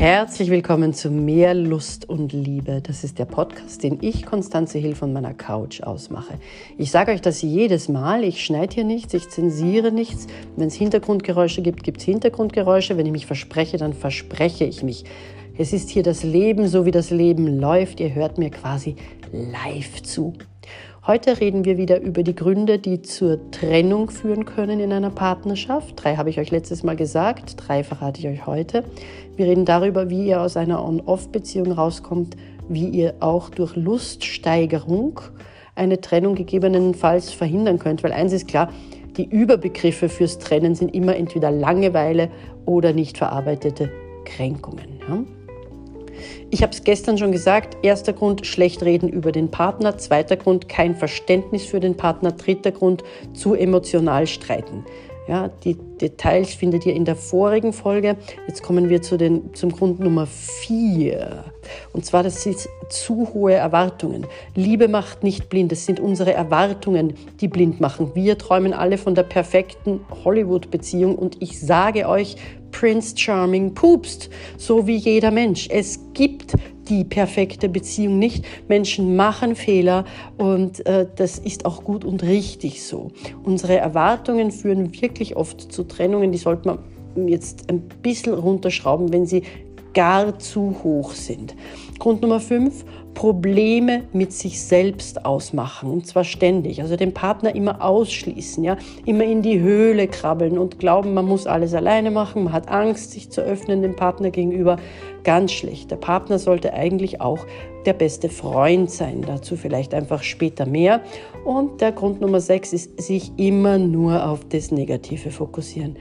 Herzlich willkommen zu Mehr Lust und Liebe. Das ist der Podcast, den ich, Konstanze Hill, von meiner Couch ausmache. Ich sage euch das jedes Mal. Ich schneide hier nichts, ich zensiere nichts. Wenn es Hintergrundgeräusche gibt, gibt es Hintergrundgeräusche. Wenn ich mich verspreche, dann verspreche ich mich. Es ist hier das Leben, so wie das Leben läuft. Ihr hört mir quasi live zu. Heute reden wir wieder über die Gründe, die zur Trennung führen können in einer Partnerschaft. Drei habe ich euch letztes Mal gesagt, drei verrate ich euch heute. Wir reden darüber, wie ihr aus einer On-Off-Beziehung rauskommt, wie ihr auch durch Luststeigerung eine Trennung gegebenenfalls verhindern könnt. Weil eins ist klar, die Überbegriffe fürs Trennen sind immer entweder Langeweile oder nicht verarbeitete Kränkungen. Ja? Ich habe es gestern schon gesagt, erster Grund, schlecht reden über den Partner, zweiter Grund, kein Verständnis für den Partner, dritter Grund, zu emotional streiten. Ja, die Details findet ihr in der vorigen Folge. Jetzt kommen wir zu den, zum Grund Nummer vier. Und zwar, das sind zu hohe Erwartungen. Liebe macht nicht blind. Es sind unsere Erwartungen, die blind machen. Wir träumen alle von der perfekten Hollywood-Beziehung. Und ich sage euch, Prince Charming pupst, so wie jeder Mensch. Es gibt die perfekte Beziehung nicht. Menschen machen Fehler und äh, das ist auch gut und richtig so. Unsere Erwartungen führen wirklich oft zu Trennungen, die sollte man jetzt ein bisschen runterschrauben, wenn sie gar zu hoch sind. Grund Nummer fünf, Probleme mit sich selbst ausmachen und zwar ständig. Also den Partner immer ausschließen, ja, immer in die Höhle krabbeln und glauben, man muss alles alleine machen. Man hat Angst, sich zu öffnen dem Partner gegenüber. Ganz schlecht. Der Partner sollte eigentlich auch der beste Freund sein. Dazu vielleicht einfach später mehr. Und der Grund Nummer sechs ist, sich immer nur auf das Negative fokussieren.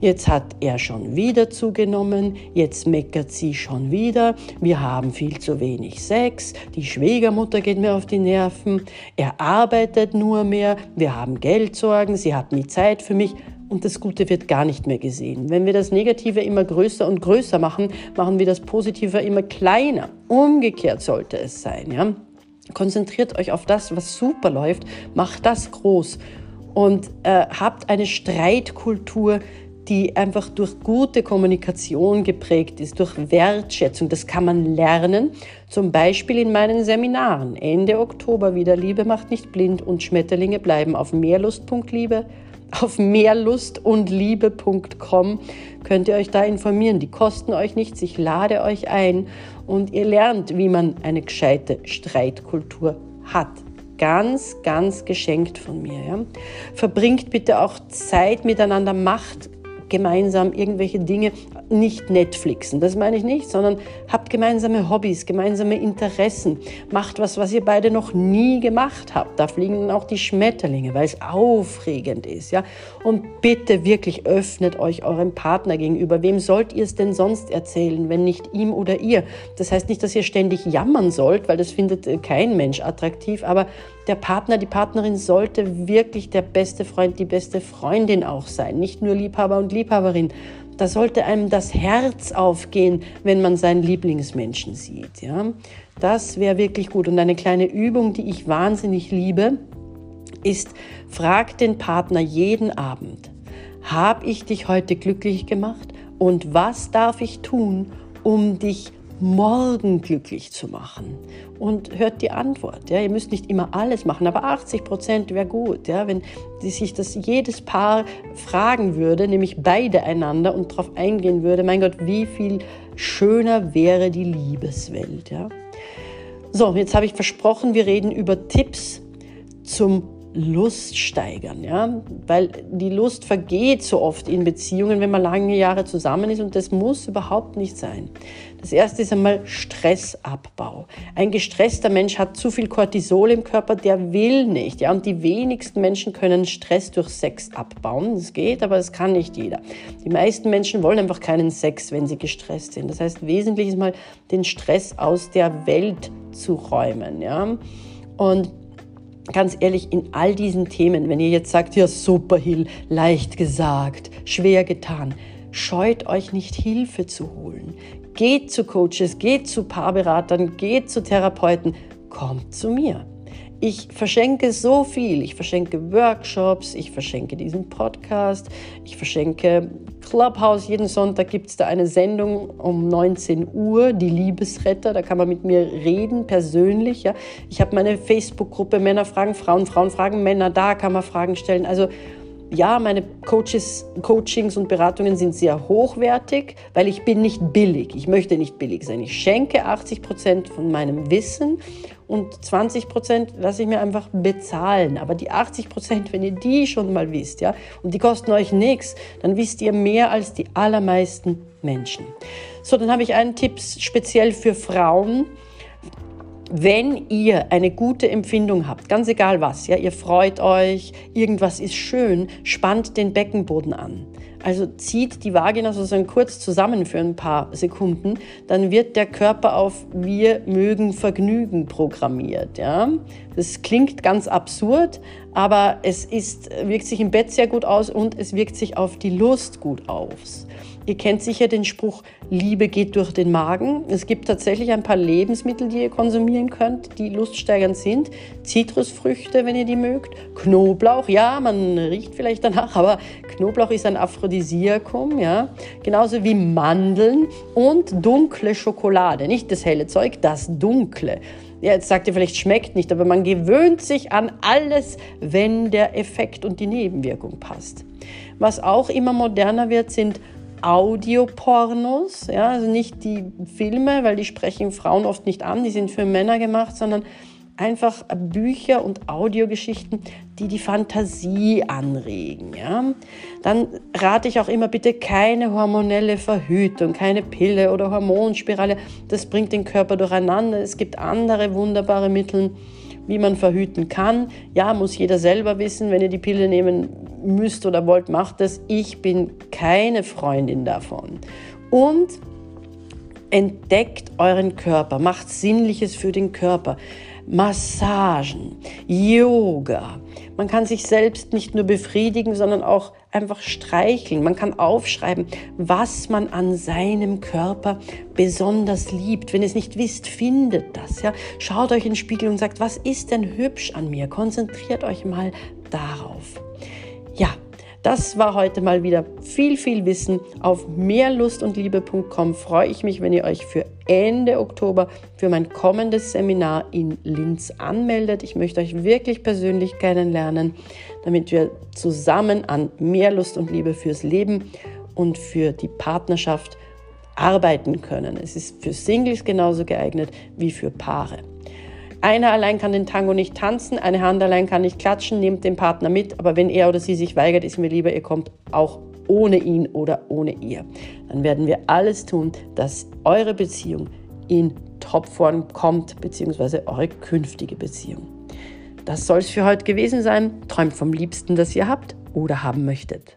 Jetzt hat er schon wieder zugenommen, jetzt meckert sie schon wieder, wir haben viel zu wenig Sex, die Schwiegermutter geht mir auf die Nerven, er arbeitet nur mehr, wir haben Geldsorgen, sie hat nie Zeit für mich und das Gute wird gar nicht mehr gesehen. Wenn wir das Negative immer größer und größer machen, machen wir das Positive immer kleiner. Umgekehrt sollte es sein. Ja? Konzentriert euch auf das, was super läuft, macht das groß und äh, habt eine Streitkultur, die einfach durch gute Kommunikation geprägt ist, durch Wertschätzung. Das kann man lernen, zum Beispiel in meinen Seminaren. Ende Oktober wieder Liebe macht nicht blind und Schmetterlinge bleiben auf mehrlust.liebe. Auf mehrlustundliebe.com könnt ihr euch da informieren. Die kosten euch nichts. Ich lade euch ein und ihr lernt, wie man eine gescheite Streitkultur hat ganz, ganz geschenkt von mir. Ja. Verbringt bitte auch Zeit miteinander, macht gemeinsam irgendwelche Dinge, nicht Netflixen, das meine ich nicht, sondern habt gemeinsame Hobbys, gemeinsame Interessen, macht was, was ihr beide noch nie gemacht habt. Da fliegen dann auch die Schmetterlinge, weil es aufregend ist, ja. Und bitte wirklich öffnet euch eurem Partner gegenüber. Wem sollt ihr es denn sonst erzählen, wenn nicht ihm oder ihr? Das heißt nicht, dass ihr ständig jammern sollt, weil das findet äh, kein Mensch attraktiv, aber der Partner, die Partnerin sollte wirklich der beste Freund, die beste Freundin auch sein, nicht nur Liebhaber und Liebhaberin. Da sollte einem das Herz aufgehen, wenn man seinen Lieblingsmenschen sieht. Ja? Das wäre wirklich gut. Und eine kleine Übung, die ich wahnsinnig liebe, ist, frag den Partner jeden Abend, habe ich dich heute glücklich gemacht und was darf ich tun, um dich morgen glücklich zu machen? Und hört die Antwort. Ja, ihr müsst nicht immer alles machen, aber 80 Prozent wäre gut, ja, wenn sich das jedes Paar fragen würde, nämlich beide einander und darauf eingehen würde, mein Gott, wie viel schöner wäre die Liebeswelt. Ja. So, jetzt habe ich versprochen, wir reden über Tipps zum Lust steigern, ja, weil die Lust vergeht so oft in Beziehungen, wenn man lange Jahre zusammen ist und das muss überhaupt nicht sein. Das erste ist einmal Stressabbau. Ein gestresster Mensch hat zu viel Cortisol im Körper, der will nicht, ja, und die wenigsten Menschen können Stress durch Sex abbauen. Das geht, aber das kann nicht jeder. Die meisten Menschen wollen einfach keinen Sex, wenn sie gestresst sind. Das heißt, wesentlich ist mal den Stress aus der Welt zu räumen, ja. Und ganz ehrlich, in all diesen Themen, wenn ihr jetzt sagt, ja super Hill, leicht gesagt, schwer getan, scheut euch nicht Hilfe zu holen. Geht zu Coaches, geht zu Paarberatern, geht zu Therapeuten, kommt zu mir. Ich verschenke so viel. Ich verschenke Workshops, ich verschenke diesen Podcast, ich verschenke Clubhouse. Jeden Sonntag gibt es da eine Sendung um 19 Uhr, die Liebesretter. Da kann man mit mir reden, persönlich. Ja. Ich habe meine Facebook-Gruppe Männer fragen Frauen, Frauen fragen Männer. Da kann man Fragen stellen. Also ja, meine Coaches, Coachings und Beratungen sind sehr hochwertig, weil ich bin nicht billig. Ich möchte nicht billig sein. Ich schenke 80 Prozent von meinem Wissen und 20 Prozent lasse ich mir einfach bezahlen. Aber die 80 Prozent, wenn ihr die schon mal wisst, ja, und die kosten euch nichts, dann wisst ihr mehr als die allermeisten Menschen. So, dann habe ich einen Tipp speziell für Frauen wenn ihr eine gute Empfindung habt, ganz egal was, ja, ihr freut euch, irgendwas ist schön, spannt den Beckenboden an. Also zieht die Vagina sozusagen kurz zusammen für ein paar Sekunden, dann wird der Körper auf wir mögen Vergnügen programmiert. Ja? Das klingt ganz absurd, aber es ist, wirkt sich im Bett sehr gut aus und es wirkt sich auf die Lust gut aus. Ihr kennt sicher den Spruch, Liebe geht durch den Magen. Es gibt tatsächlich ein paar Lebensmittel, die ihr konsumieren könnt, die luststeigernd sind. Zitrusfrüchte, wenn ihr die mögt. Knoblauch, ja, man riecht vielleicht danach, aber Knoblauch ist ein Aphrodisiakum, ja. Genauso wie Mandeln und dunkle Schokolade. Nicht das helle Zeug, das dunkle. Ja, jetzt sagt ihr vielleicht, schmeckt nicht, aber man gewöhnt sich an alles, wenn der Effekt und die Nebenwirkung passt. Was auch immer moderner wird, sind Audiopornos, ja, also nicht die Filme, weil die sprechen Frauen oft nicht an, die sind für Männer gemacht, sondern einfach Bücher und Audiogeschichten, die die Fantasie anregen. Ja? Dann rate ich auch immer bitte keine hormonelle Verhütung, keine Pille oder Hormonspirale. Das bringt den Körper durcheinander. Es gibt andere wunderbare Mittel, wie man verhüten kann. Ja, muss jeder selber wissen. Wenn ihr die Pille nehmen müsst oder wollt, macht es. Ich bin keine Freundin davon. Und entdeckt euren Körper, macht Sinnliches für den Körper. Massagen, Yoga. Man kann sich selbst nicht nur befriedigen, sondern auch einfach streicheln. Man kann aufschreiben, was man an seinem Körper besonders liebt. Wenn ihr es nicht wisst, findet das. Ja? Schaut euch in den Spiegel und sagt, was ist denn hübsch an mir? Konzentriert euch mal darauf. Ja, das war heute mal wieder viel, viel Wissen. Auf mehrlustundliebe.com freue ich mich, wenn ihr euch für Ende Oktober für mein kommendes Seminar in Linz anmeldet. Ich möchte euch wirklich persönlich kennenlernen, damit wir zusammen an mehr Lust und Liebe fürs Leben und für die Partnerschaft arbeiten können. Es ist für Singles genauso geeignet wie für Paare. Einer allein kann den Tango nicht tanzen, eine Hand allein kann nicht klatschen, nehmt den Partner mit, aber wenn er oder sie sich weigert, ist mir lieber, ihr kommt auch ohne ihn oder ohne ihr. Dann werden wir alles tun, dass eure Beziehung in Topform kommt, beziehungsweise eure künftige Beziehung. Das soll es für heute gewesen sein. Träumt vom Liebsten, das ihr habt oder haben möchtet.